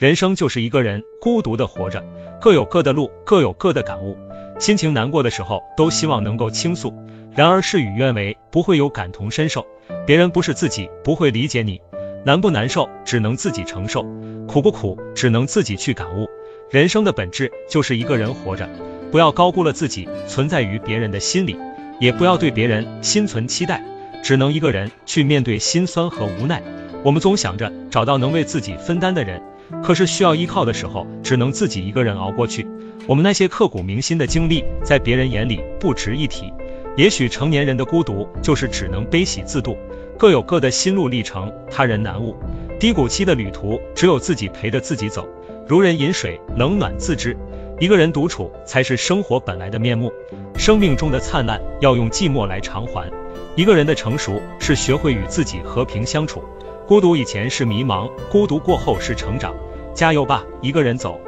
人生就是一个人孤独的活着，各有各的路，各有各的感悟。心情难过的时候，都希望能够倾诉。然而事与愿违，不会有感同身受。别人不是自己，不会理解你。难不难受，只能自己承受；苦不苦，只能自己去感悟。人生的本质就是一个人活着，不要高估了自己，存在于别人的心里，也不要对别人心存期待，只能一个人去面对心酸和无奈。我们总想着找到能为自己分担的人。可是需要依靠的时候，只能自己一个人熬过去。我们那些刻骨铭心的经历，在别人眼里不值一提。也许成年人的孤独，就是只能悲喜自度，各有各的心路历程，他人难悟。低谷期的旅途，只有自己陪着自己走。如人饮水，冷暖自知。一个人独处，才是生活本来的面目。生命中的灿烂，要用寂寞来偿还。一个人的成熟，是学会与自己和平相处。孤独以前是迷茫，孤独过后是成长。加油吧，一个人走。